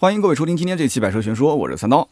欢迎各位收听今天这期《百车全说》，我是三刀。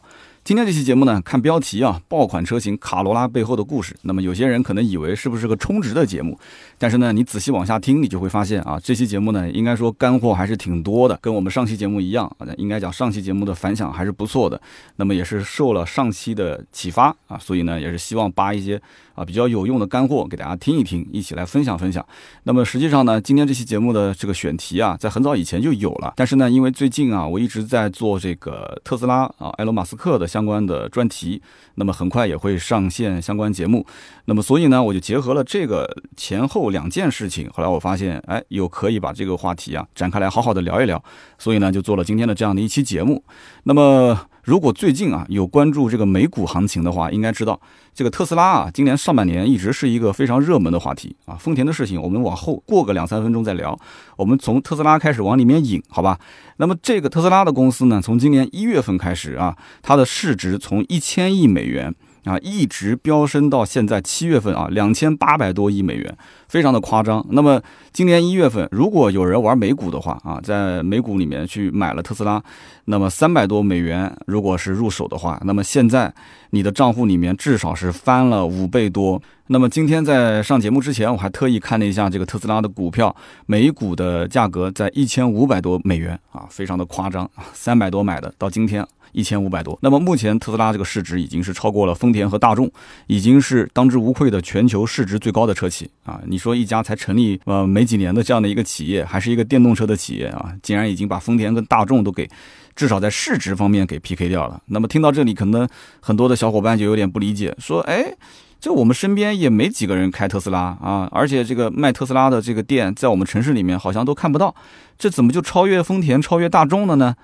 今天这期节目呢，看标题啊，爆款车型卡罗拉背后的故事。那么有些人可能以为是不是个充值的节目，但是呢，你仔细往下听，你就会发现啊，这期节目呢，应该说干货还是挺多的，跟我们上期节目一样啊，应该讲上期节目的反响还是不错的。那么也是受了上期的启发啊，所以呢，也是希望扒一些啊比较有用的干货给大家听一听，一起来分享分享。那么实际上呢，今天这期节目的这个选题啊，在很早以前就有了，但是呢，因为最近啊，我一直在做这个特斯拉啊，埃隆马斯克的相关的专题，那么很快也会上线相关节目。那么所以呢，我就结合了这个前后两件事情，后来我发现，哎，又可以把这个话题啊展开来好好的聊一聊，所以呢，就做了今天的这样的一期节目。那么如果最近啊有关注这个美股行情的话，应该知道这个特斯拉啊，今年上半年一直是一个非常热门的话题啊。丰田的事情我们往后过个两三分钟再聊，我们从特斯拉开始往里面引，好吧？那么这个特斯拉的公司呢，从今年一月份开始啊，它的市值从一千亿美元啊一直飙升到现在七月份啊两千八百多亿美元，非常的夸张。那么今年一月份，如果有人玩美股的话啊，在美股里面去买了特斯拉，那么三百多美元，如果是入手的话，那么现在你的账户里面至少是翻了五倍多。那么今天在上节目之前，我还特意看了一下这个特斯拉的股票，每股的价格在一千五百多美元啊，非常的夸张，三百多买的，到今天一千五百多。那么目前特斯拉这个市值已经是超过了丰田和大众，已经是当之无愧的全球市值最高的车企啊。你说一家才成立呃没几年的这样的一个企业，还是一个电动车的企业啊，竟然已经把丰田跟大众都给。至少在市值方面给 PK 掉了。那么听到这里，可能很多的小伙伴就有点不理解，说：“哎，这我们身边也没几个人开特斯拉啊，而且这个卖特斯拉的这个店在我们城市里面好像都看不到，这怎么就超越丰田、超越大众了呢？”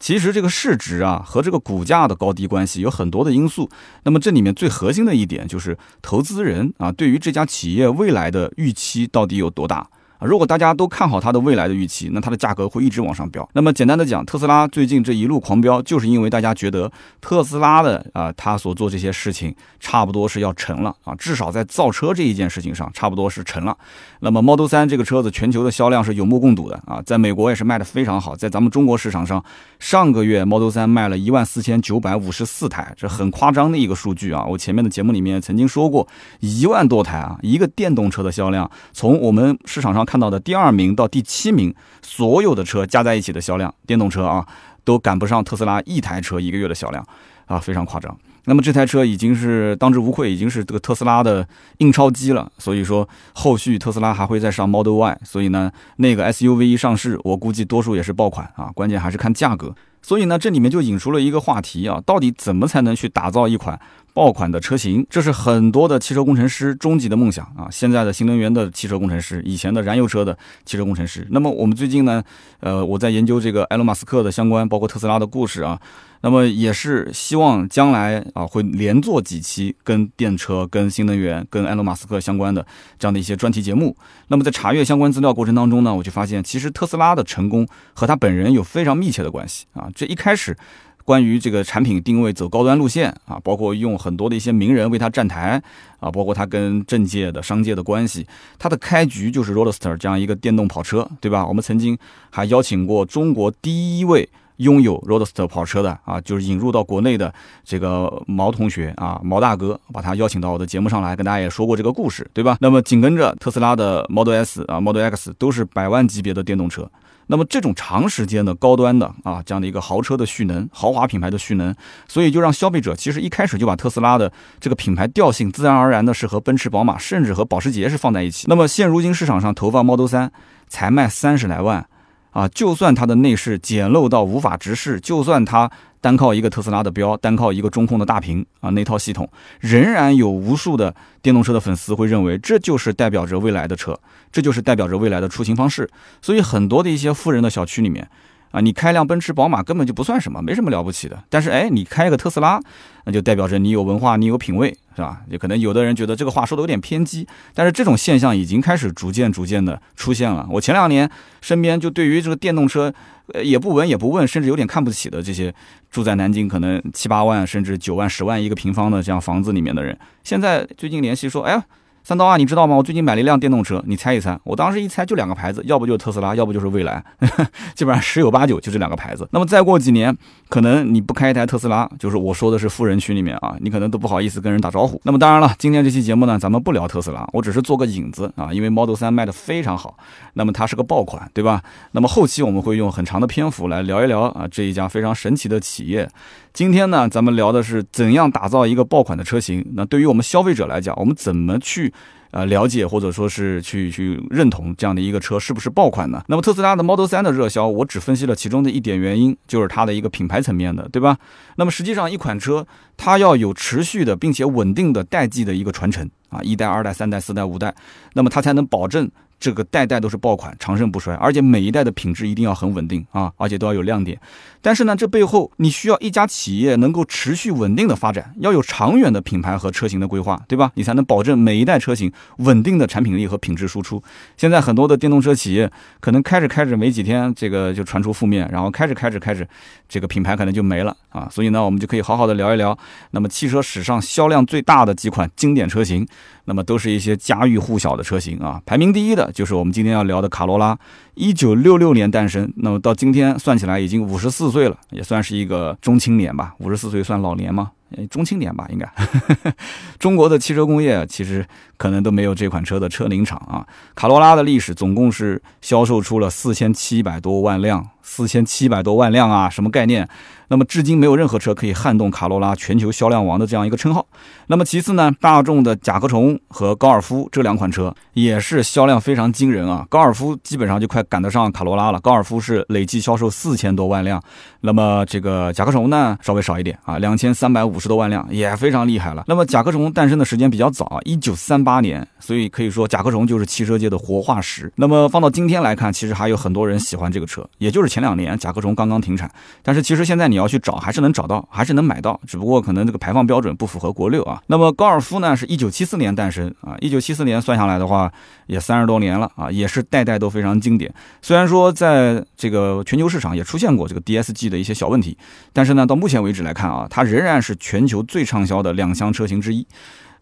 其实这个市值啊和这个股价的高低关系有很多的因素。那么这里面最核心的一点就是投资人啊对于这家企业未来的预期到底有多大。啊，如果大家都看好它的未来的预期，那它的价格会一直往上飙。那么简单的讲，特斯拉最近这一路狂飙，就是因为大家觉得特斯拉的啊，它所做这些事情差不多是要成了啊，至少在造车这一件事情上，差不多是成了。那么 Model 3这个车子全球的销量是有目共睹的啊，在美国也是卖的非常好，在咱们中国市场上，上个月 Model 3卖了一万四千九百五十四台，这很夸张的一个数据啊。我前面的节目里面曾经说过，一万多台啊，一个电动车的销量，从我们市场上。看到的第二名到第七名，所有的车加在一起的销量，电动车啊，都赶不上特斯拉一台车一个月的销量啊，非常夸张。那么这台车已经是当之无愧，已经是这个特斯拉的印钞机了。所以说，后续特斯拉还会再上 Model Y。所以呢，那个 SUV 一上市，我估计多数也是爆款啊。关键还是看价格。所以呢，这里面就引出了一个话题啊，到底怎么才能去打造一款？爆款的车型，这是很多的汽车工程师终极的梦想啊！现在的新能源的汽车工程师，以前的燃油车的汽车工程师。那么我们最近呢，呃，我在研究这个埃隆·马斯克的相关，包括特斯拉的故事啊。那么也是希望将来啊，会连做几期跟电车、跟新能源、跟埃隆·马斯克相关的这样的一些专题节目。那么在查阅相关资料过程当中呢，我就发现，其实特斯拉的成功和他本人有非常密切的关系啊！这一开始。关于这个产品定位走高端路线啊，包括用很多的一些名人为他站台啊，包括他跟政界的商界的关系，他的开局就是 Roadster 这样一个电动跑车，对吧？我们曾经还邀请过中国第一位拥有 Roadster 跑车的啊，就是引入到国内的这个毛同学啊，毛大哥，把他邀请到我的节目上来，跟大家也说过这个故事，对吧？那么紧跟着特斯拉的 Model S 啊，Model X 都是百万级别的电动车。那么这种长时间的高端的啊，这样的一个豪车的蓄能，豪华品牌的蓄能，所以就让消费者其实一开始就把特斯拉的这个品牌调性自然而然的是和奔驰、宝马，甚至和保时捷是放在一起。那么现如今市场上投放 Model 三才卖三十来万啊，就算它的内饰简陋到无法直视，就算它。单靠一个特斯拉的标，单靠一个中控的大屏啊，那套系统，仍然有无数的电动车的粉丝会认为这就是代表着未来的车，这就是代表着未来的出行方式。所以很多的一些富人的小区里面。啊，你开辆奔驰、宝马根本就不算什么，没什么了不起的。但是，哎，你开个特斯拉，那就代表着你有文化，你有品位，是吧？也可能有的人觉得这个话说的有点偏激，但是这种现象已经开始逐渐、逐渐的出现了。我前两年身边就对于这个电动车，呃，也不闻也不问，甚至有点看不起的这些住在南京可能七八万甚至九万、十万一个平方的这样房子里面的人，现在最近联系说，哎呀。三刀啊，你知道吗？我最近买了一辆电动车，你猜一猜？我当时一猜就两个牌子，要不就是特斯拉，要不就是蔚来，基本上十有八九就这两个牌子。那么再过几年，可能你不开一台特斯拉，就是我说的是富人区里面啊，你可能都不好意思跟人打招呼。那么当然了，今天这期节目呢，咱们不聊特斯拉，我只是做个引子啊，因为 Model 三卖的非常好，那么它是个爆款，对吧？那么后期我们会用很长的篇幅来聊一聊啊这一家非常神奇的企业。今天呢，咱们聊的是怎样打造一个爆款的车型。那对于我们消费者来讲，我们怎么去呃了解或者说是去去认同这样的一个车是不是爆款呢？那么特斯拉的 Model 3的热销，我只分析了其中的一点原因，就是它的一个品牌层面的，对吧？那么实际上一款车它要有持续的并且稳定的代际的一个传承啊，一代、二代、三代、四代、五代，那么它才能保证。这个代代都是爆款，长盛不衰，而且每一代的品质一定要很稳定啊，而且都要有亮点。但是呢，这背后你需要一家企业能够持续稳定的发展，要有长远的品牌和车型的规划，对吧？你才能保证每一代车型稳定的产品力和品质输出。现在很多的电动车企业可能开着开着没几天，这个就传出负面，然后开着开着开着，这个品牌可能就没了啊。所以呢，我们就可以好好的聊一聊，那么汽车史上销量最大的几款经典车型。那么都是一些家喻户晓的车型啊，排名第一的就是我们今天要聊的卡罗拉，一九六六年诞生，那么到今天算起来已经五十四岁了，也算是一个中青年吧。五十四岁算老年吗？中青年吧，应该。中国的汽车工业其实可能都没有这款车的车龄长啊。卡罗拉的历史总共是销售出了四千七百多万辆，四千七百多万辆啊，什么概念？那么至今没有任何车可以撼动卡罗拉全球销量王的这样一个称号。那么其次呢，大众的甲壳虫和高尔夫这两款车也是销量非常惊人啊。高尔夫基本上就快赶得上卡罗拉了，高尔夫是累计销售四千多万辆。那么这个甲壳虫呢，稍微少一点啊，两千三百五十多万辆，也非常厉害了。那么甲壳虫诞生的时间比较早啊，一九三八年，所以可以说甲壳虫就是汽车界的活化石。那么放到今天来看，其实还有很多人喜欢这个车，也就是前两年甲壳虫刚刚停产，但是其实现在你要去找，还是能找到，还是能买到，只不过可能这个排放标准不符合国六啊。那么高尔夫呢，是一九七四年诞生啊，一九七四年算下来的话，也三十多年了啊，也是代代都非常经典。虽然说在这个全球市场也出现过这个 DSG 的一些小问题，但是呢，到目前为止来看啊，它仍然是全球最畅销的两厢车型之一。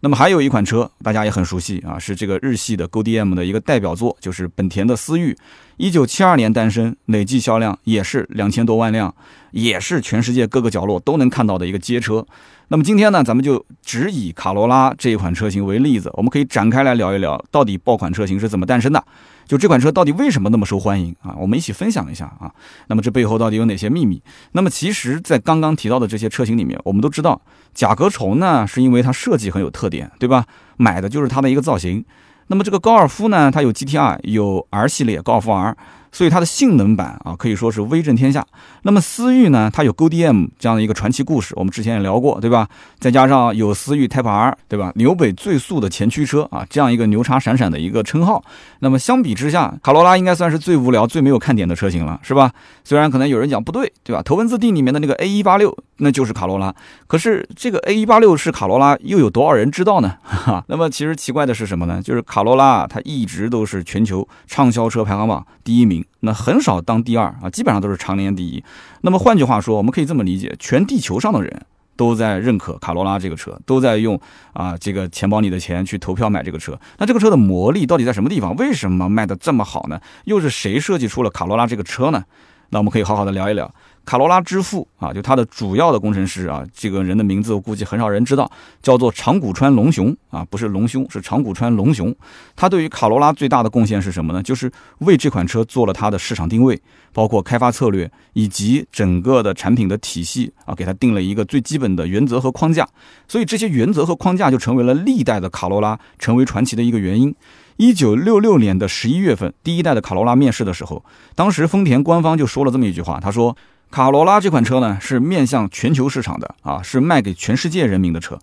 那么还有一款车，大家也很熟悉啊，是这个日系的 GoDM 的一个代表作，就是本田的思域。一九七二年诞生，累计销量也是两千多万辆，也是全世界各个角落都能看到的一个街车。那么今天呢，咱们就只以卡罗拉这一款车型为例子，我们可以展开来聊一聊，到底爆款车型是怎么诞生的？就这款车到底为什么那么受欢迎啊？我们一起分享一下啊。那么这背后到底有哪些秘密？那么其实，在刚刚提到的这些车型里面，我们都知道，甲壳虫呢，是因为它设计很有特点，对吧？买的就是它的一个造型。那么这个高尔夫呢，它有 GTR，有 R 系列高尔夫 R。所以它的性能版啊，可以说是威震天下。那么思域呢，它有 GoDM 这样的一个传奇故事，我们之前也聊过，对吧？再加上有思域 Type R，对吧？纽北最速的前驱车啊，这样一个牛叉闪闪的一个称号。那么相比之下，卡罗拉应该算是最无聊、最没有看点的车型了，是吧？虽然可能有人讲不对，对吧？头文字 D 里面的那个 A 一八六，那就是卡罗拉。可是这个 A 一八六是卡罗拉，又有多少人知道呢？哈。那么其实奇怪的是什么呢？就是卡罗拉它一直都是全球畅销车排行榜第一名。那很少当第二啊，基本上都是常年第一。那么换句话说，我们可以这么理解：全地球上的人都在认可卡罗拉这个车，都在用啊这个钱包里的钱去投票买这个车。那这个车的魔力到底在什么地方？为什么卖的这么好呢？又是谁设计出了卡罗拉这个车呢？那我们可以好好的聊一聊。卡罗拉之父啊，就他的主要的工程师啊，这个人的名字我估计很少人知道，叫做长谷川隆雄啊，不是隆兄，是长谷川隆雄。他对于卡罗拉最大的贡献是什么呢？就是为这款车做了它的市场定位，包括开发策略以及整个的产品的体系啊，给它定了一个最基本的原则和框架。所以这些原则和框架就成为了历代的卡罗拉成为传奇的一个原因。一九六六年的十一月份，第一代的卡罗拉面世的时候，当时丰田官方就说了这么一句话，他说。卡罗拉这款车呢，是面向全球市场的啊，是卖给全世界人民的车。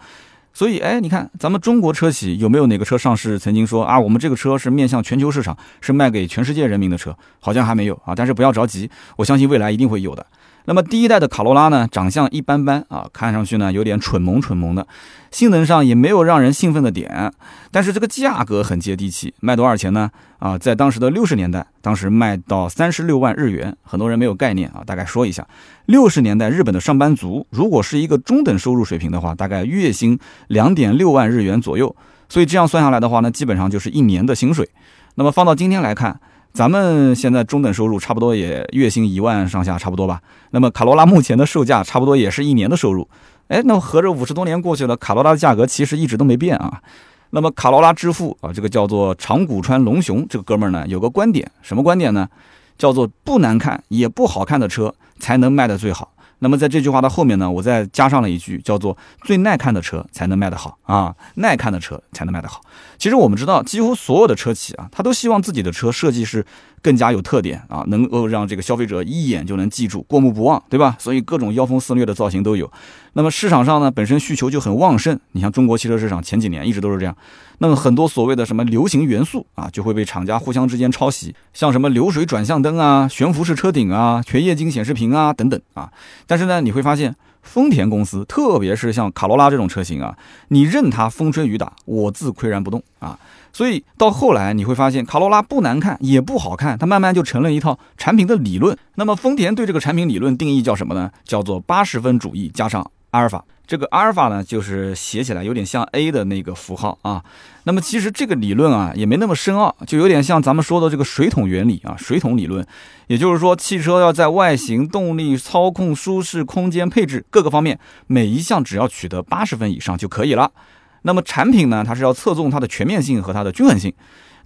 所以，哎，你看咱们中国车企有没有哪个车上市曾经说啊，我们这个车是面向全球市场，是卖给全世界人民的车？好像还没有啊。但是不要着急，我相信未来一定会有的。那么第一代的卡罗拉呢，长相一般般啊，看上去呢有点蠢萌蠢萌的，性能上也没有让人兴奋的点，但是这个价格很接地气，卖多少钱呢？啊，在当时的六十年代，当时卖到三十六万日元，很多人没有概念啊，大概说一下，六十年代日本的上班族如果是一个中等收入水平的话，大概月薪两点六万日元左右。所以这样算下来的话呢，基本上就是一年的薪水。那么放到今天来看，咱们现在中等收入差不多也月薪一万上下，差不多吧。那么卡罗拉目前的售价差不多也是一年的收入。哎，那么合着五十多年过去了，卡罗拉的价格其实一直都没变啊。那么卡罗拉之父啊，这个叫做长谷川龙雄这个哥们儿呢，有个观点，什么观点呢？叫做不难看也不好看的车才能卖得最好。那么在这句话的后面呢，我再加上了一句，叫做最耐看的车才能卖得好啊，耐看的车才能卖得好。其实我们知道，几乎所有的车企啊，他都希望自己的车设计是更加有特点啊，能够让这个消费者一眼就能记住，过目不忘，对吧？所以各种妖风肆虐的造型都有。那么市场上呢，本身需求就很旺盛。你像中国汽车市场前几年一直都是这样。那么很多所谓的什么流行元素啊，就会被厂家互相之间抄袭，像什么流水转向灯啊、悬浮式车顶啊、全液晶显示屏啊等等啊。但是呢，你会发现丰田公司，特别是像卡罗拉这种车型啊，你任它风吹雨打，我自岿然不动啊。所以到后来你会发现，卡罗拉不难看也不好看，它慢慢就成了一套产品的理论。那么丰田对这个产品理论定义叫什么呢？叫做八十分主义加上阿尔法。这个阿尔法呢，就是写起来有点像 A 的那个符号啊。那么其实这个理论啊，也没那么深奥，就有点像咱们说的这个水桶原理啊，水桶理论。也就是说，汽车要在外形、动力、操控、舒适、空间、配置各个方面，每一项只要取得八十分以上就可以了。那么产品呢，它是要侧重它的全面性和它的均衡性。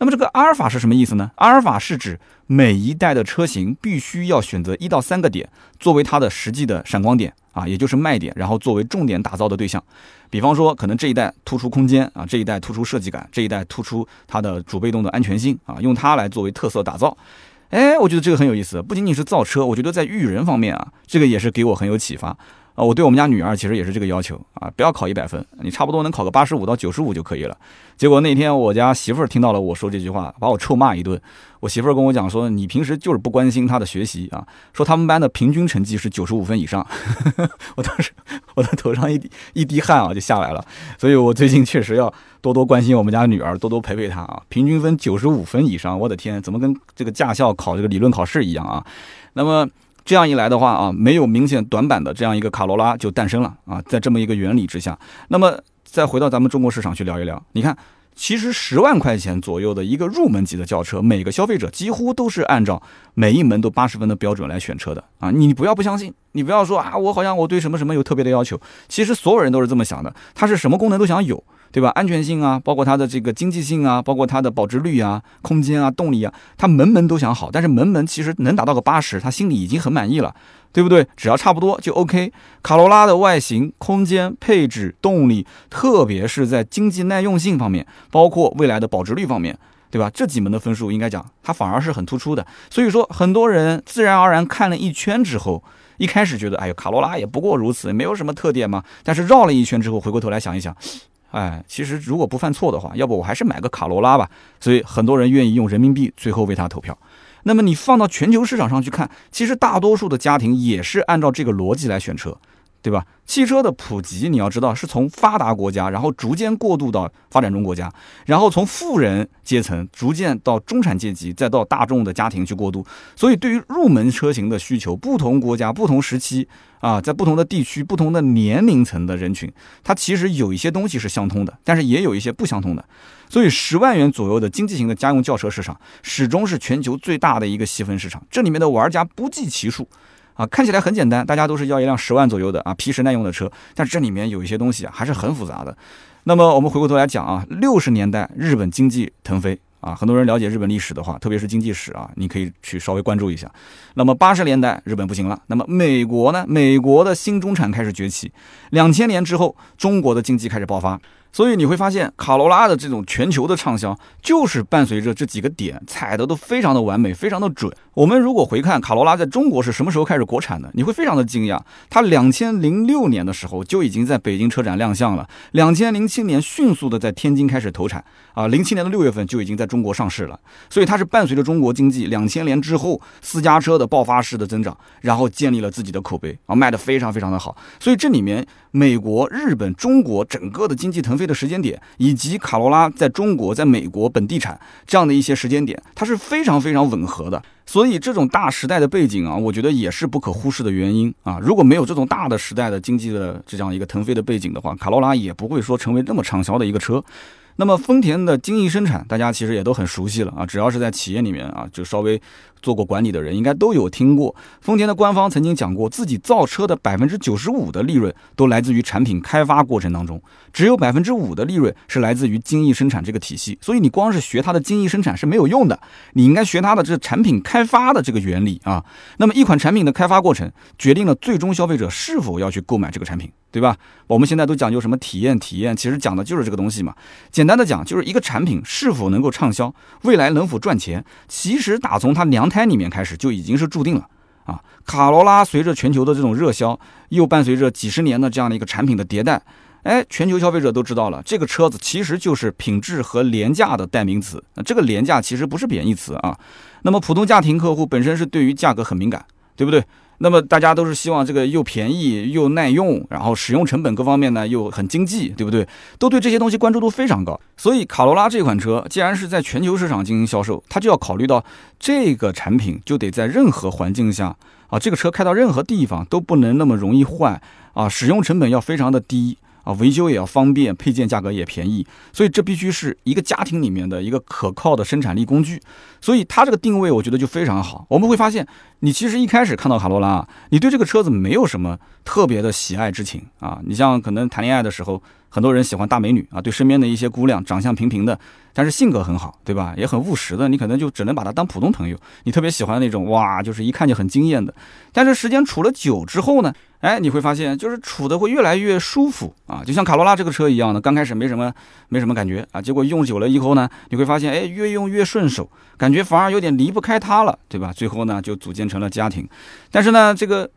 那么这个阿尔法是什么意思呢？阿尔法是指每一代的车型必须要选择一到三个点作为它的实际的闪光点啊，也就是卖点，然后作为重点打造的对象。比方说，可能这一代突出空间啊，这一代突出设计感，这一代突出它的主被动的安全性啊，用它来作为特色打造。哎，我觉得这个很有意思。不仅仅是造车，我觉得在育人方面啊，这个也是给我很有启发。啊，我对我们家女儿其实也是这个要求啊，不要考一百分，你差不多能考个八十五到九十五就可以了。结果那天我家媳妇儿听到了我说这句话，把我臭骂一顿。我媳妇儿跟我讲说，你平时就是不关心她的学习啊，说他们班的平均成绩是九十五分以上。我当时我的头上一滴一滴汗啊就下来了，所以我最近确实要多多关心我们家女儿，多多陪陪她啊。平均分九十五分以上，我的天，怎么跟这个驾校考这个理论考试一样啊？那么。这样一来的话啊，没有明显短板的这样一个卡罗拉就诞生了。啊，在这么一个原理之下，那么再回到咱们中国市场去聊一聊，你看，其实十万块钱左右的一个入门级的轿车，每个消费者几乎都是按照每一门都八十分的标准来选车的。啊，你不要不相信，你不要说啊，我好像我对什么什么有特别的要求，其实所有人都是这么想的，他是什么功能都想有。对吧？安全性啊，包括它的这个经济性啊，包括它的保值率啊、空间啊、动力啊，他门门都想好。但是门门其实能达到个八十，他心里已经很满意了，对不对？只要差不多就 OK。卡罗拉的外形、空间、配置、动力，特别是在经济耐用性方面，包括未来的保值率方面，对吧？这几门的分数应该讲，它反而是很突出的。所以说，很多人自然而然看了一圈之后，一开始觉得，哎呦，卡罗拉也不过如此，没有什么特点嘛。但是绕了一圈之后，回过头来想一想。哎，其实如果不犯错的话，要不我还是买个卡罗拉吧。所以很多人愿意用人民币最后为它投票。那么你放到全球市场上去看，其实大多数的家庭也是按照这个逻辑来选车。对吧？汽车的普及，你要知道是从发达国家，然后逐渐过渡到发展中国家，然后从富人阶层逐渐到中产阶级，再到大众的家庭去过渡。所以，对于入门车型的需求，不同国家、不同时期啊，在不同的地区、不同的年龄层的人群，它其实有一些东西是相通的，但是也有一些不相通的。所以，十万元左右的经济型的家用轿车市场，始终是全球最大的一个细分市场，这里面的玩家不计其数。啊，看起来很简单，大家都是要一辆十万左右的啊皮实耐用的车，但是这里面有一些东西啊还是很复杂的。那么我们回过头来讲啊，六十年代日本经济腾飞啊，很多人了解日本历史的话，特别是经济史啊，你可以去稍微关注一下。那么八十年代日本不行了，那么美国呢？美国的新中产开始崛起，两千年之后，中国的经济开始爆发。所以你会发现，卡罗拉的这种全球的畅销，就是伴随着这几个点踩的都非常的完美，非常的准。我们如果回看卡罗拉在中国是什么时候开始国产的，你会非常的惊讶。它两千零六年的时候就已经在北京车展亮相了，两千零七年迅速的在天津开始投产，啊，零七年的六月份就已经在中国上市了。所以它是伴随着中国经济两千年之后私家车的爆发式的增长，然后建立了自己的口碑，啊，卖的非常非常的好。所以这里面美国、日本、中国整个的经济腾飞。的时间点，以及卡罗拉在中国、在美国本地产这样的一些时间点，它是非常非常吻合的。所以这种大时代的背景啊，我觉得也是不可忽视的原因啊。如果没有这种大的时代的经济的这样一个腾飞的背景的话，卡罗拉也不会说成为那么畅销的一个车。那么丰田的精益生产，大家其实也都很熟悉了啊，只要是在企业里面啊，就稍微做过管理的人，应该都有听过。丰田的官方曾经讲过，自己造车的百分之九十五的利润都来自于产品开发过程当中，只有百分之五的利润是来自于精益生产这个体系。所以你光是学它的精益生产是没有用的，你应该学它的这产品开发的这个原理啊。那么一款产品的开发过程，决定了最终消费者是否要去购买这个产品。对吧？我们现在都讲究什么体验？体验其实讲的就是这个东西嘛。简简单的讲，就是一个产品是否能够畅销，未来能否赚钱，其实打从它娘胎里面开始就已经是注定了啊。卡罗拉随着全球的这种热销，又伴随着几十年的这样的一个产品的迭代，哎，全球消费者都知道了，这个车子其实就是品质和廉价的代名词。那这个廉价其实不是贬义词啊。那么普通家庭客户本身是对于价格很敏感，对不对？那么大家都是希望这个又便宜又耐用，然后使用成本各方面呢又很经济，对不对？都对这些东西关注度非常高。所以卡罗拉这款车既然是在全球市场进行销售，它就要考虑到这个产品就得在任何环境下啊，这个车开到任何地方都不能那么容易坏啊，使用成本要非常的低。啊，维修也要方便，配件价格也便宜，所以这必须是一个家庭里面的一个可靠的生产力工具。所以它这个定位，我觉得就非常好。我们会发现，你其实一开始看到卡罗拉，你对这个车子没有什么特别的喜爱之情啊。你像可能谈恋爱的时候，很多人喜欢大美女啊，对身边的一些姑娘长相平平的，但是性格很好，对吧？也很务实的，你可能就只能把她当普通朋友。你特别喜欢那种哇，就是一看就很惊艳的。但是时间处了久之后呢？哎，你会发现，就是处的会越来越舒服啊，就像卡罗拉这个车一样的，刚开始没什么没什么感觉啊，结果用久了以后呢，你会发现，哎，越用越顺手，感觉反而有点离不开它了，对吧？最后呢，就组建成了家庭。但是呢，这个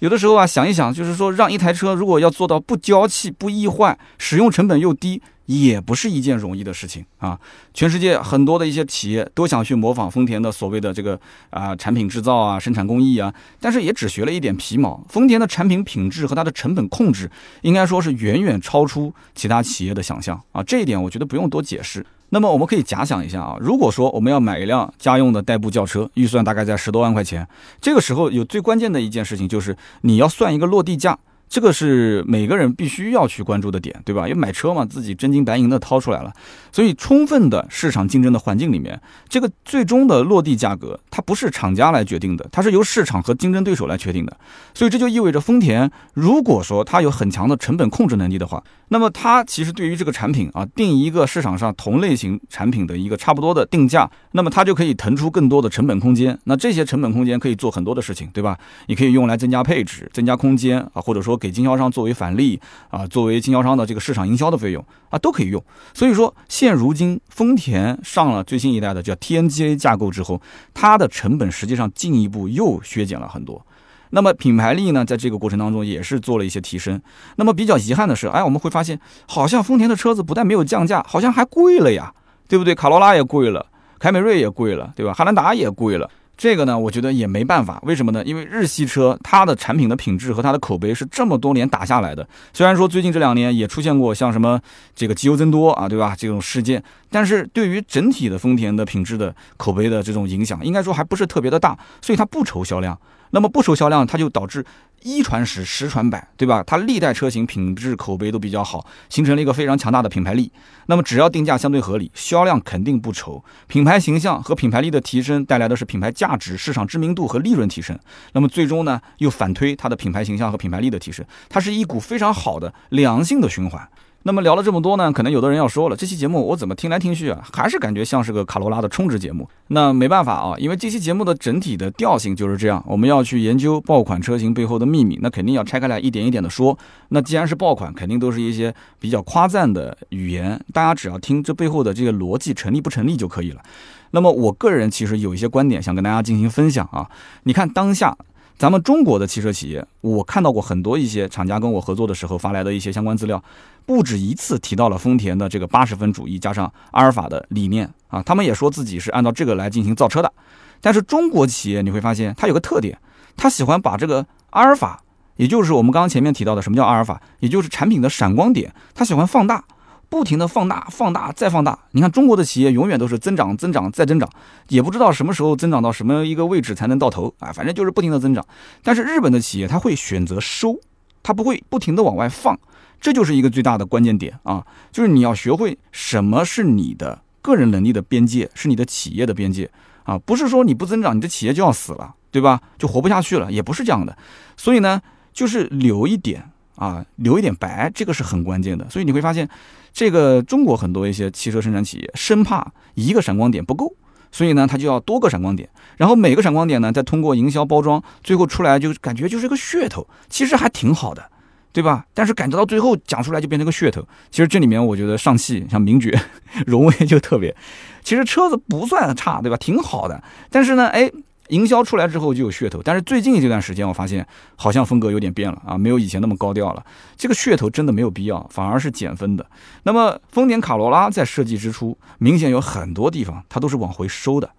有的时候啊，想一想，就是说，让一台车如果要做到不娇气、不易坏，使用成本又低。也不是一件容易的事情啊！全世界很多的一些企业都想去模仿丰田的所谓的这个啊产品制造啊生产工艺啊，但是也只学了一点皮毛。丰田的产品品质和它的成本控制，应该说是远远超出其他企业的想象啊！这一点我觉得不用多解释。那么我们可以假想一下啊，如果说我们要买一辆家用的代步轿车，预算大概在十多万块钱，这个时候有最关键的一件事情就是你要算一个落地价。这个是每个人必须要去关注的点，对吧？因为买车嘛，自己真金白银的掏出来了，所以充分的市场竞争的环境里面，这个最终的落地价格，它不是厂家来决定的，它是由市场和竞争对手来确定的。所以这就意味着丰田，如果说它有很强的成本控制能力的话，那么它其实对于这个产品啊，定一个市场上同类型产品的一个差不多的定价，那么它就可以腾出更多的成本空间。那这些成本空间可以做很多的事情，对吧？你可以用来增加配置、增加空间啊，或者说。给经销商作为返利啊，作为经销商的这个市场营销的费用啊，都可以用。所以说，现如今丰田上了最新一代的叫 TNGA 架构之后，它的成本实际上进一步又削减了很多。那么品牌力呢，在这个过程当中也是做了一些提升。那么比较遗憾的是，哎，我们会发现，好像丰田的车子不但没有降价，好像还贵了呀，对不对？卡罗拉也贵了，凯美瑞也贵了，对吧？汉兰达也贵了。这个呢，我觉得也没办法，为什么呢？因为日系车它的产品的品质和它的口碑是这么多年打下来的。虽然说最近这两年也出现过像什么这个机油增多啊，对吧？这种事件，但是对于整体的丰田的品质的口碑的这种影响，应该说还不是特别的大，所以它不愁销量。那么不愁销量，它就导致一传十，十传百，对吧？它历代车型品质口碑都比较好，形成了一个非常强大的品牌力。那么只要定价相对合理，销量肯定不愁。品牌形象和品牌力的提升，带来的是品牌价值、市场知名度和利润提升。那么最终呢，又反推它的品牌形象和品牌力的提升，它是一股非常好的良性的循环。那么聊了这么多呢，可能有的人要说了，这期节目我怎么听来听去啊，还是感觉像是个卡罗拉的充值节目。那没办法啊，因为这期节目的整体的调性就是这样，我们要去研究爆款车型背后的秘密，那肯定要拆开来一点一点的说。那既然是爆款，肯定都是一些比较夸赞的语言，大家只要听这背后的这个逻辑成立不成立就可以了。那么我个人其实有一些观点想跟大家进行分享啊，你看当下。咱们中国的汽车企业，我看到过很多一些厂家跟我合作的时候发来的一些相关资料，不止一次提到了丰田的这个八十分主义加上阿尔法的理念啊，他们也说自己是按照这个来进行造车的。但是中国企业你会发现，它有个特点，它喜欢把这个阿尔法，也就是我们刚刚前面提到的什么叫阿尔法，也就是产品的闪光点，它喜欢放大。不停的放大、放大、再放大。你看中国的企业永远都是增长、增长、再增长，也不知道什么时候增长到什么一个位置才能到头啊，反正就是不停的增长。但是日本的企业它会选择收，它不会不停的往外放。这就是一个最大的关键点啊，就是你要学会什么是你的个人能力的边界，是你的企业的边界啊，不是说你不增长，你的企业就要死了，对吧？就活不下去了，也不是这样的。所以呢，就是留一点啊，留一点白，这个是很关键的。所以你会发现，这个中国很多一些汽车生产企业生怕一个闪光点不够。所以呢，它就要多个闪光点，然后每个闪光点呢，再通过营销包装，最后出来就感觉就是个噱头，其实还挺好的，对吧？但是感觉到最后讲出来就变成个噱头。其实这里面我觉得上汽像名爵、荣威就特别，其实车子不算差，对吧？挺好的，但是呢，哎。营销出来之后就有噱头，但是最近这段时间我发现好像风格有点变了啊，没有以前那么高调了。这个噱头真的没有必要，反而是减分的。那么丰田卡罗拉在设计之初，明显有很多地方它都是往回收的，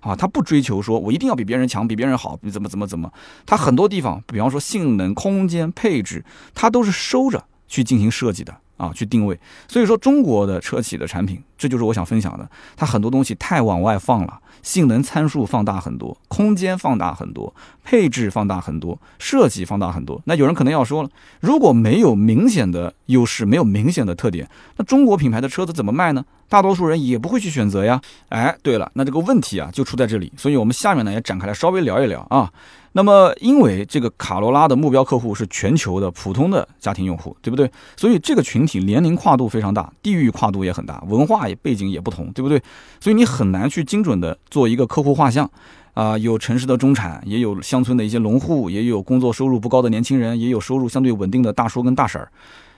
啊，它不追求说我一定要比别人强，比别人好，怎么怎么怎么，它很多地方，比方说性能、空间、配置，它都是收着去进行设计的。啊，去定位，所以说中国的车企的产品，这就是我想分享的。它很多东西太往外放了，性能参数放大很多，空间放大很多，配置放大很多，设计放大很多。那有人可能要说了，如果没有明显的优势，没有明显的特点，那中国品牌的车子怎么卖呢？大多数人也不会去选择呀。哎，对了，那这个问题啊就出在这里。所以我们下面呢也展开来稍微聊一聊啊。那么，因为这个卡罗拉的目标客户是全球的普通的家庭用户，对不对？所以这个群体年龄跨度非常大，地域跨度也很大，文化也背景也不同，对不对？所以你很难去精准的做一个客户画像，啊，有城市的中产，也有乡村的一些农户，也有工作收入不高的年轻人，也有收入相对稳定的大叔跟大婶儿。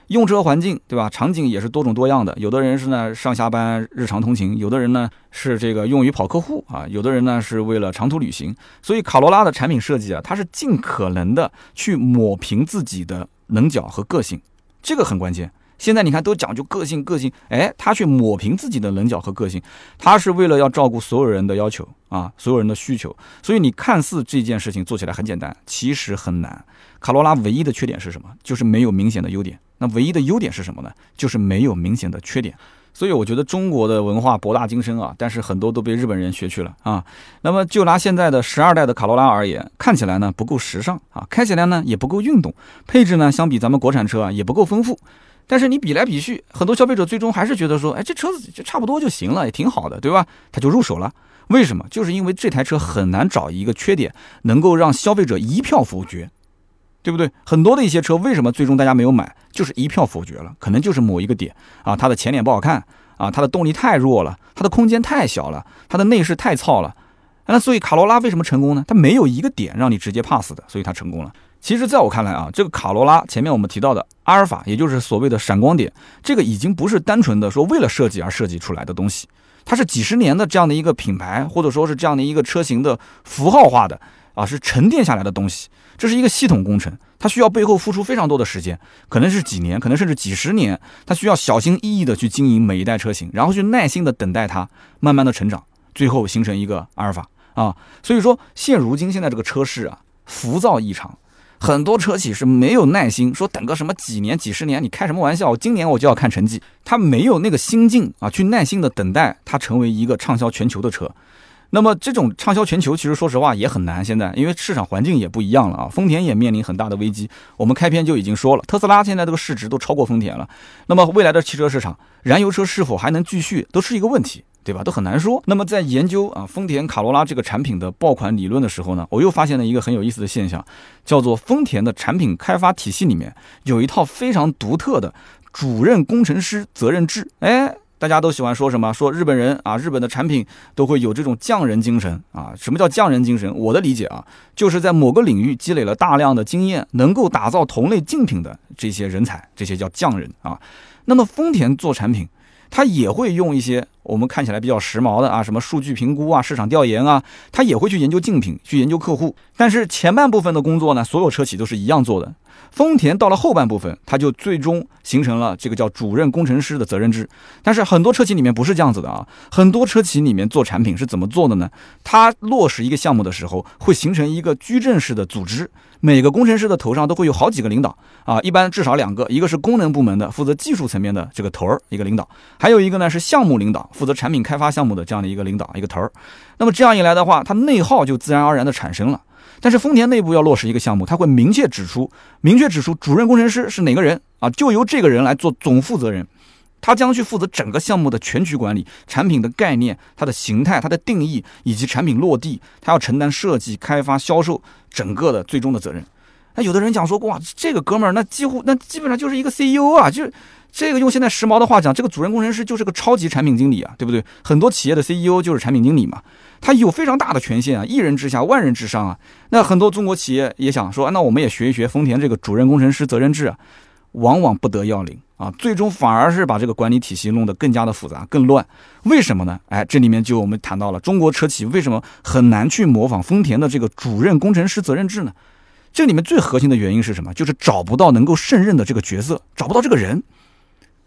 用车环境对吧？场景也是多种多样的。有的人是呢上下班日常通勤，有的人呢是这个用于跑客户啊，有的人呢是为了长途旅行。所以卡罗拉的产品设计啊，它是尽可能的去抹平自己的棱角和个性，这个很关键。现在你看都讲究个性，个性，哎，他去抹平自己的棱角和个性，他是为了要照顾所有人的要求啊，所有人的需求。所以你看似这件事情做起来很简单，其实很难。卡罗拉唯一的缺点是什么？就是没有明显的优点。那唯一的优点是什么呢？就是没有明显的缺点。所以我觉得中国的文化博大精深啊，但是很多都被日本人学去了啊。那么就拿现在的十二代的卡罗拉而言，看起来呢不够时尚啊，开起来呢也不够运动，配置呢相比咱们国产车啊也不够丰富。但是你比来比去，很多消费者最终还是觉得说，哎，这车子就差不多就行了，也挺好的，对吧？他就入手了。为什么？就是因为这台车很难找一个缺点能够让消费者一票否决，对不对？很多的一些车为什么最终大家没有买，就是一票否决了，可能就是某一个点啊，它的前脸不好看啊，它的动力太弱了，它的空间太小了，它的内饰太糙了。那所以卡罗拉为什么成功呢？它没有一个点让你直接 pass 的，所以它成功了。其实，在我看来啊，这个卡罗拉前面我们提到的阿尔法，也就是所谓的闪光点，这个已经不是单纯的说为了设计而设计出来的东西，它是几十年的这样的一个品牌，或者说是这样的一个车型的符号化的啊，是沉淀下来的东西。这是一个系统工程，它需要背后付出非常多的时间，可能是几年，可能甚至几十年，它需要小心翼翼的去经营每一代车型，然后去耐心的等待它慢慢的成长，最后形成一个阿尔法啊。所以说，现如今现在这个车市啊，浮躁异常。很多车企是没有耐心，说等个什么几年、几十年，你开什么玩笑？今年我就要看成绩，他没有那个心境啊，去耐心的等待它成为一个畅销全球的车。那么这种畅销全球，其实说实话也很难。现在因为市场环境也不一样了啊，丰田也面临很大的危机。我们开篇就已经说了，特斯拉现在这个市值都超过丰田了。那么未来的汽车市场，燃油车是否还能继续，都是一个问题。对吧？都很难说。那么在研究啊丰田卡罗拉这个产品的爆款理论的时候呢，我又发现了一个很有意思的现象，叫做丰田的产品开发体系里面有一套非常独特的主任工程师责任制。哎，大家都喜欢说什么？说日本人啊，日本的产品都会有这种匠人精神啊。什么叫匠人精神？我的理解啊，就是在某个领域积累了大量的经验，能够打造同类竞品的这些人才，这些叫匠人啊。那么丰田做产品。他也会用一些我们看起来比较时髦的啊，什么数据评估啊、市场调研啊，他也会去研究竞品、去研究客户。但是前半部分的工作呢，所有车企都是一样做的。丰田到了后半部分，它就最终形成了这个叫主任工程师的责任制。但是很多车企里面不是这样子的啊，很多车企里面做产品是怎么做的呢？它落实一个项目的时候，会形成一个矩阵式的组织。每个工程师的头上都会有好几个领导啊，一般至少两个，一个是功能部门的负责技术层面的这个头儿一个领导，还有一个呢是项目领导负责产品开发项目的这样的一个领导一个头儿。那么这样一来的话，它内耗就自然而然的产生了。但是丰田内部要落实一个项目，他会明确指出，明确指出主任工程师是哪个人啊，就由这个人来做总负责人。他将去负责整个项目的全局管理，产品的概念、它的形态、它的定义以及产品落地，他要承担设计、开发、销售整个的最终的责任。那有的人讲说，哇，这个哥们儿那几乎那基本上就是一个 CEO 啊，就是这个用现在时髦的话讲，这个主任工程师就是个超级产品经理啊，对不对？很多企业的 CEO 就是产品经理嘛，他有非常大的权限啊，一人之下万人之上啊。那很多中国企业也想说，那我们也学一学丰田这个主任工程师责任制啊，往往不得要领。啊，最终反而是把这个管理体系弄得更加的复杂、更乱。为什么呢？哎，这里面就我们谈到了中国车企为什么很难去模仿丰田的这个主任工程师责任制呢？这里面最核心的原因是什么？就是找不到能够胜任的这个角色，找不到这个人。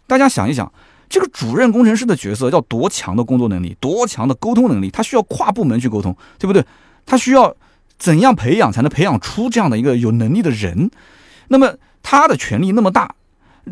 大家想一想，这个主任工程师的角色要多强的工作能力，多强的沟通能力？他需要跨部门去沟通，对不对？他需要怎样培养才能培养出这样的一个有能力的人？那么他的权力那么大。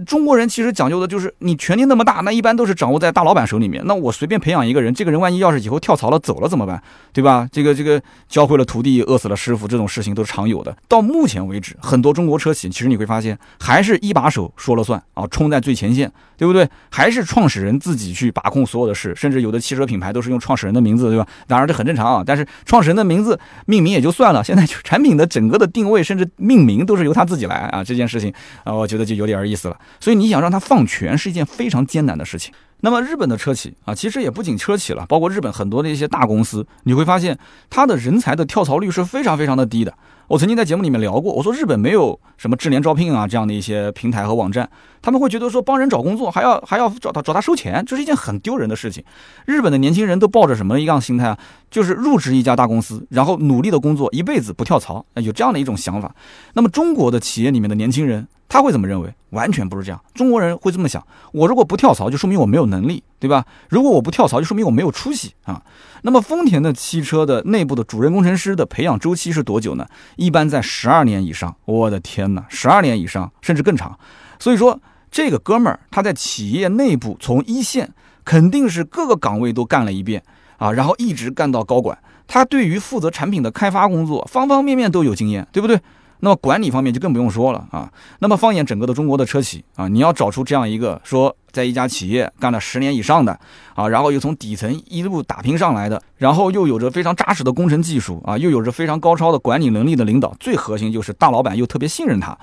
中国人其实讲究的就是你权力那么大，那一般都是掌握在大老板手里面。那我随便培养一个人，这个人万一要是以后跳槽了走了怎么办？对吧？这个这个教会了徒弟，饿死了师傅，这种事情都是常有的。到目前为止，很多中国车企其实你会发现，还是一把手说了算啊，冲在最前线，对不对？还是创始人自己去把控所有的事，甚至有的汽车品牌都是用创始人的名字，对吧？当然这很正常啊，但是创始人的名字命名也就算了，现在就产品的整个的定位甚至命名都是由他自己来啊，这件事情啊，我觉得就有点意思了。所以你想让他放权是一件非常艰难的事情。那么日本的车企啊，其实也不仅车企了，包括日本很多的一些大公司，你会发现它的人才的跳槽率是非常非常的低的。我曾经在节目里面聊过，我说日本没有什么智联招聘啊这样的一些平台和网站，他们会觉得说帮人找工作还要还要找他找他收钱，这是一件很丢人的事情。日本的年轻人都抱着什么一样心态啊？就是入职一家大公司，然后努力的工作一辈子不跳槽，有这样的一种想法。那么中国的企业里面的年轻人。他会怎么认为？完全不是这样。中国人会这么想：我如果不跳槽，就说明我没有能力，对吧？如果我不跳槽，就说明我没有出息啊。那么丰田的汽车的内部的主任工程师的培养周期是多久呢？一般在十二年以上。我的天哪，十二年以上，甚至更长。所以说，这个哥们儿他在企业内部从一线肯定是各个岗位都干了一遍啊，然后一直干到高管。他对于负责产品的开发工作，方方面面都有经验，对不对？那么管理方面就更不用说了啊。那么放眼整个的中国的车企啊，你要找出这样一个说在一家企业干了十年以上的啊，然后又从底层一路打拼上来的，然后又有着非常扎实的工程技术啊，又有着非常高超的管理能力的领导，最核心就是大老板又特别信任他，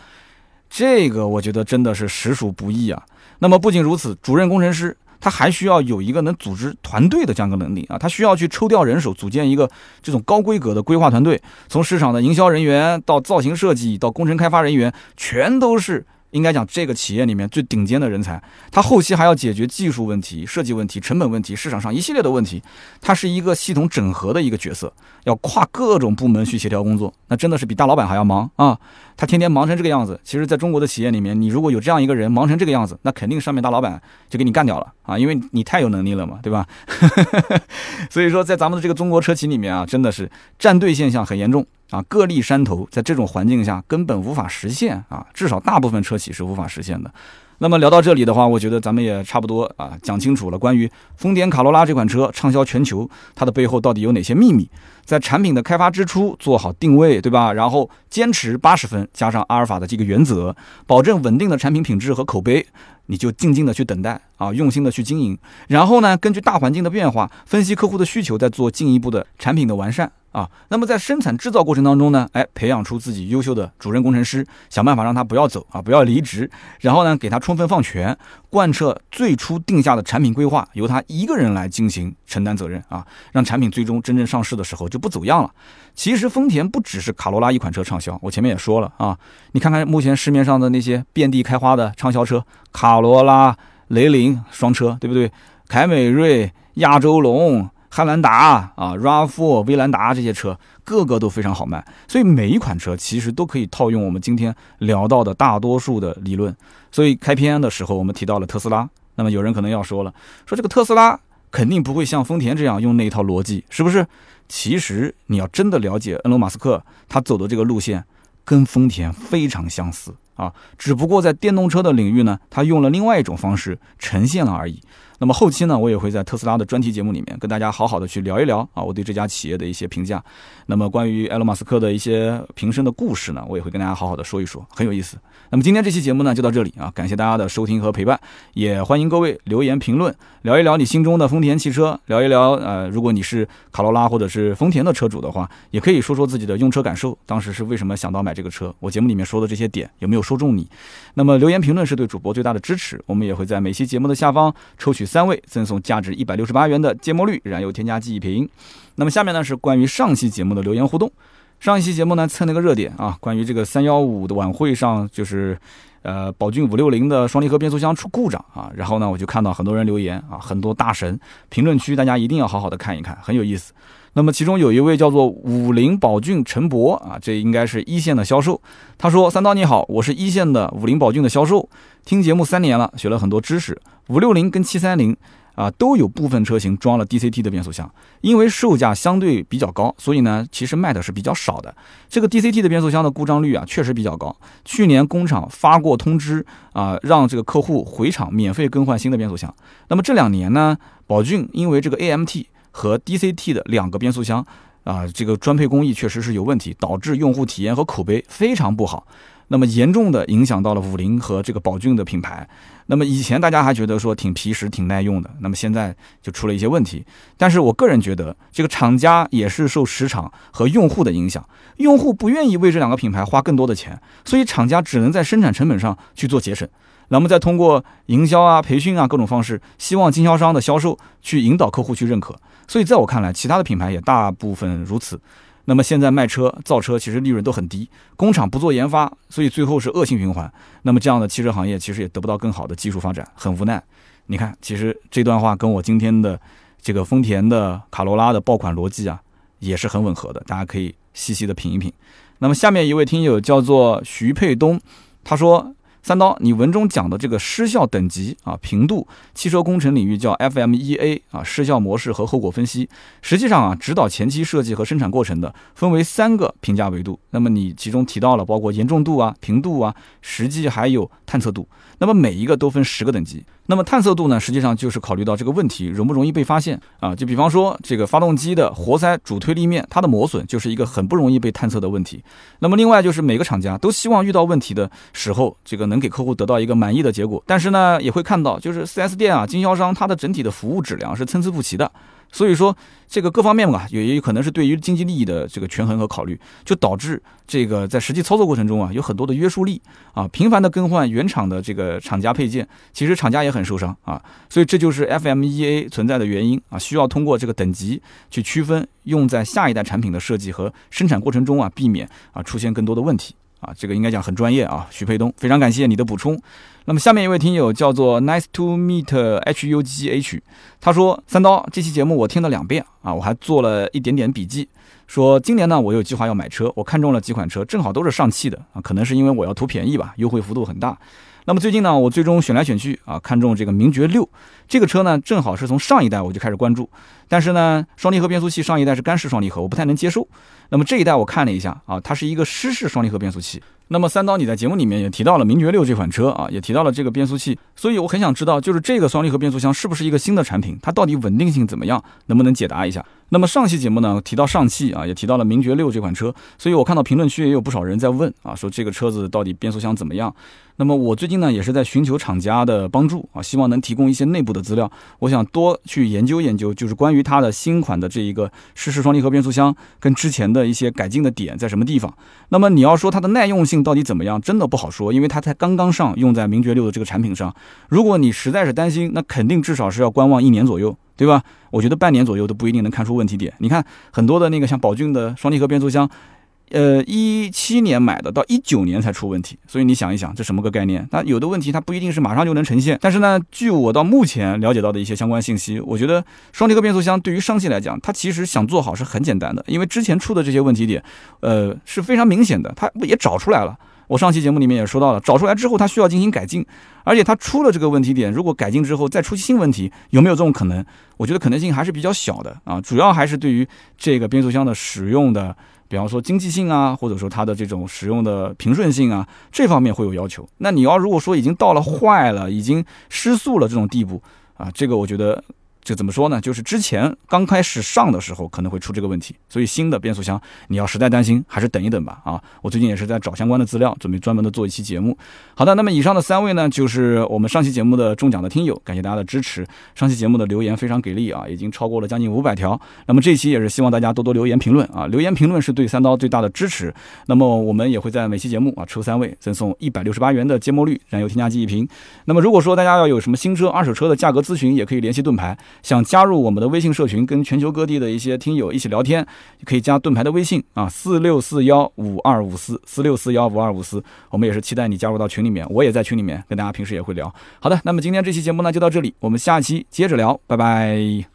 这个我觉得真的是实属不易啊。那么不仅如此，主任工程师。他还需要有一个能组织团队的这样一个能力啊，他需要去抽调人手，组建一个这种高规格的规划团队，从市场的营销人员到造型设计到工程开发人员，全都是。应该讲，这个企业里面最顶尖的人才，他后期还要解决技术问题、设计问题、成本问题、市场上一系列的问题，他是一个系统整合的一个角色，要跨各种部门去协调工作，那真的是比大老板还要忙啊！他天天忙成这个样子，其实，在中国的企业里面，你如果有这样一个人忙成这个样子，那肯定上面大老板就给你干掉了啊，因为你太有能力了嘛，对吧？所以说，在咱们的这个中国车企里面啊，真的是站队现象很严重。啊，各立山头，在这种环境下根本无法实现啊，至少大部分车企是无法实现的。那么聊到这里的话，我觉得咱们也差不多啊，讲清楚了关于丰田卡罗拉这款车畅销全球，它的背后到底有哪些秘密？在产品的开发之初做好定位，对吧？然后坚持八十分，加上阿尔法的这个原则，保证稳定的产品品质和口碑，你就静静的去等待啊，用心的去经营。然后呢，根据大环境的变化，分析客户的需求，再做进一步的产品的完善。啊，那么在生产制造过程当中呢，哎，培养出自己优秀的主任工程师，想办法让他不要走啊，不要离职，然后呢，给他充分放权，贯彻最初定下的产品规划，由他一个人来进行承担责任啊，让产品最终真正上市的时候就不走样了。其实丰田不只是卡罗拉一款车畅销，我前面也说了啊，你看看目前市面上的那些遍地开花的畅销车，卡罗拉、雷凌双车，对不对？凯美瑞、亚洲龙。汉兰达啊，RAV4、威兰达这些车，个个都非常好卖，所以每一款车其实都可以套用我们今天聊到的大多数的理论。所以开篇的时候我们提到了特斯拉，那么有人可能要说了，说这个特斯拉肯定不会像丰田这样用那一套逻辑，是不是？其实你要真的了解恩隆马斯克他走的这个路线，跟丰田非常相似啊，只不过在电动车的领域呢，它用了另外一种方式呈现了而已。那么后期呢，我也会在特斯拉的专题节目里面跟大家好好的去聊一聊啊，我对这家企业的一些评价。那么关于埃隆·马斯克的一些平生的故事呢，我也会跟大家好好的说一说，很有意思。那么今天这期节目呢就到这里啊，感谢大家的收听和陪伴，也欢迎各位留言评论，聊一聊你心中的丰田汽车，聊一聊呃，如果你是卡罗拉或者是丰田的车主的话，也可以说说自己的用车感受，当时是为什么想到买这个车？我节目里面说的这些点有没有说中你？那么留言评论是对主播最大的支持，我们也会在每期节目的下方抽取三位，赠送价值一百六十八元的芥末绿燃油添加剂一瓶。那么下面呢是关于上期节目的留言互动。上一期节目呢蹭了个热点啊，关于这个三幺五的晚会上，就是呃宝骏五六零的双离合变速箱出故障啊，然后呢我就看到很多人留言啊，很多大神评论区，大家一定要好好的看一看，很有意思。那么其中有一位叫做五菱宝骏陈博啊，这应该是一线的销售。他说：“三刀你好，我是一线的五菱宝骏的销售，听节目三年了，学了很多知识。五六零跟七三零啊都有部分车型装了 DCT 的变速箱，因为售价相对比较高，所以呢其实卖的是比较少的。这个 DCT 的变速箱的故障率啊确实比较高。去年工厂发过通知啊，让这个客户回厂免费更换新的变速箱。那么这两年呢，宝骏因为这个 AMT。”和 DCT 的两个变速箱啊，这个专配工艺确实是有问题，导致用户体验和口碑非常不好。那么严重的影响到了五菱和这个宝骏的品牌。那么以前大家还觉得说挺皮实、挺耐用的，那么现在就出了一些问题。但是我个人觉得，这个厂家也是受市场和用户的影响，用户不愿意为这两个品牌花更多的钱，所以厂家只能在生产成本上去做节省。那么再通过营销啊、培训啊各种方式，希望经销商的销售去引导客户去认可。所以在我看来，其他的品牌也大部分如此。那么现在卖车造车其实利润都很低，工厂不做研发，所以最后是恶性循环。那么这样的汽车行业其实也得不到更好的技术发展，很无奈。你看，其实这段话跟我今天的这个丰田的卡罗拉的爆款逻辑啊，也是很吻合的。大家可以细细的品一品。那么下面一位听友叫做徐佩东，他说。三刀，你文中讲的这个失效等级啊、频度，汽车工程领域叫 FMEA 啊，失效模式和后果分析。实际上啊，指导前期设计和生产过程的分为三个评价维度。那么你其中提到了包括严重度啊、频度啊、实际还有探测度。那么每一个都分十个等级。那么探测度呢，实际上就是考虑到这个问题容不容易被发现啊。就比方说这个发动机的活塞主推力面，它的磨损就是一个很不容易被探测的问题。那么另外就是每个厂家都希望遇到问题的时候，这个能给客户得到一个满意的结果。但是呢，也会看到就是 4S 店啊，经销商它的整体的服务质量是参差不齐的。所以说，这个各方面吧，也也有可能是对于经济利益的这个权衡和考虑，就导致这个在实际操作过程中啊，有很多的约束力啊，频繁的更换原厂的这个厂家配件，其实厂家也很受伤啊。所以这就是 FMEA 存在的原因啊，需要通过这个等级去区分，用在下一代产品的设计和生产过程中啊，避免啊出现更多的问题啊。这个应该讲很专业啊，徐佩东，非常感谢你的补充。那么下面一位听友叫做 Nice to meet Hugh，他说三刀这期节目我听了两遍啊，我还做了一点点笔记。说今年呢我有计划要买车，我看中了几款车，正好都是上汽的啊，可能是因为我要图便宜吧，优惠幅度很大。那么最近呢我最终选来选去啊，看中这个名爵六这个车呢，正好是从上一代我就开始关注，但是呢双离合变速器上一代是干式双离合，我不太能接受。那么这一代我看了一下啊，它是一个湿式双离合变速器。那么三刀，你在节目里面也提到了名爵六这款车啊，也提到了这个变速器，所以我很想知道，就是这个双离合变速箱是不是一个新的产品？它到底稳定性怎么样？能不能解答一下？那么上期节目呢，提到上汽啊，也提到了名爵六这款车，所以我看到评论区也有不少人在问啊，说这个车子到底变速箱怎么样？那么我最近呢，也是在寻求厂家的帮助啊，希望能提供一些内部的资料，我想多去研究研究，就是关于它的新款的这一个湿式双离合变速箱跟之前的一些改进的点在什么地方。那么你要说它的耐用性到底怎么样，真的不好说，因为它才刚刚上，用在名爵六的这个产品上。如果你实在是担心，那肯定至少是要观望一年左右，对吧？我觉得半年左右都不一定能看出问题点。你看很多的那个像宝骏的双离合变速箱，呃，一七年买的，到一九年才出问题。所以你想一想，这什么个概念？那有的问题它不一定是马上就能呈现。但是呢，据我到目前了解到的一些相关信息，我觉得双离合变速箱对于上汽来讲，它其实想做好是很简单的，因为之前出的这些问题点，呃，是非常明显的，它也找出来了。我上期节目里面也说到了，找出来之后它需要进行改进，而且它出了这个问题点，如果改进之后再出新问题，有没有这种可能？我觉得可能性还是比较小的啊，主要还是对于这个变速箱的使用的，比方说经济性啊，或者说它的这种使用的平顺性啊，这方面会有要求。那你要如果说已经到了坏了、已经失速了这种地步，啊，这个我觉得。这怎么说呢？就是之前刚开始上的时候可能会出这个问题，所以新的变速箱你要实在担心，还是等一等吧。啊，我最近也是在找相关的资料，准备专门的做一期节目。好的，那么以上的三位呢，就是我们上期节目的中奖的听友，感谢大家的支持。上期节目的留言非常给力啊，已经超过了将近五百条。那么这期也是希望大家多多留言评论啊，留言评论是对三刀最大的支持。那么我们也会在每期节目啊抽三位赠送一百六十八元的芥末绿燃油添加剂一瓶。那么如果说大家要有什么新车、二手车的价格咨询，也可以联系盾牌。想加入我们的微信社群，跟全球各地的一些听友一起聊天，可以加盾牌的微信啊，四六四幺五二五四四六四幺五二五四，我们也是期待你加入到群里面，我也在群里面跟大家平时也会聊。好的，那么今天这期节目呢就到这里，我们下期接着聊，拜拜。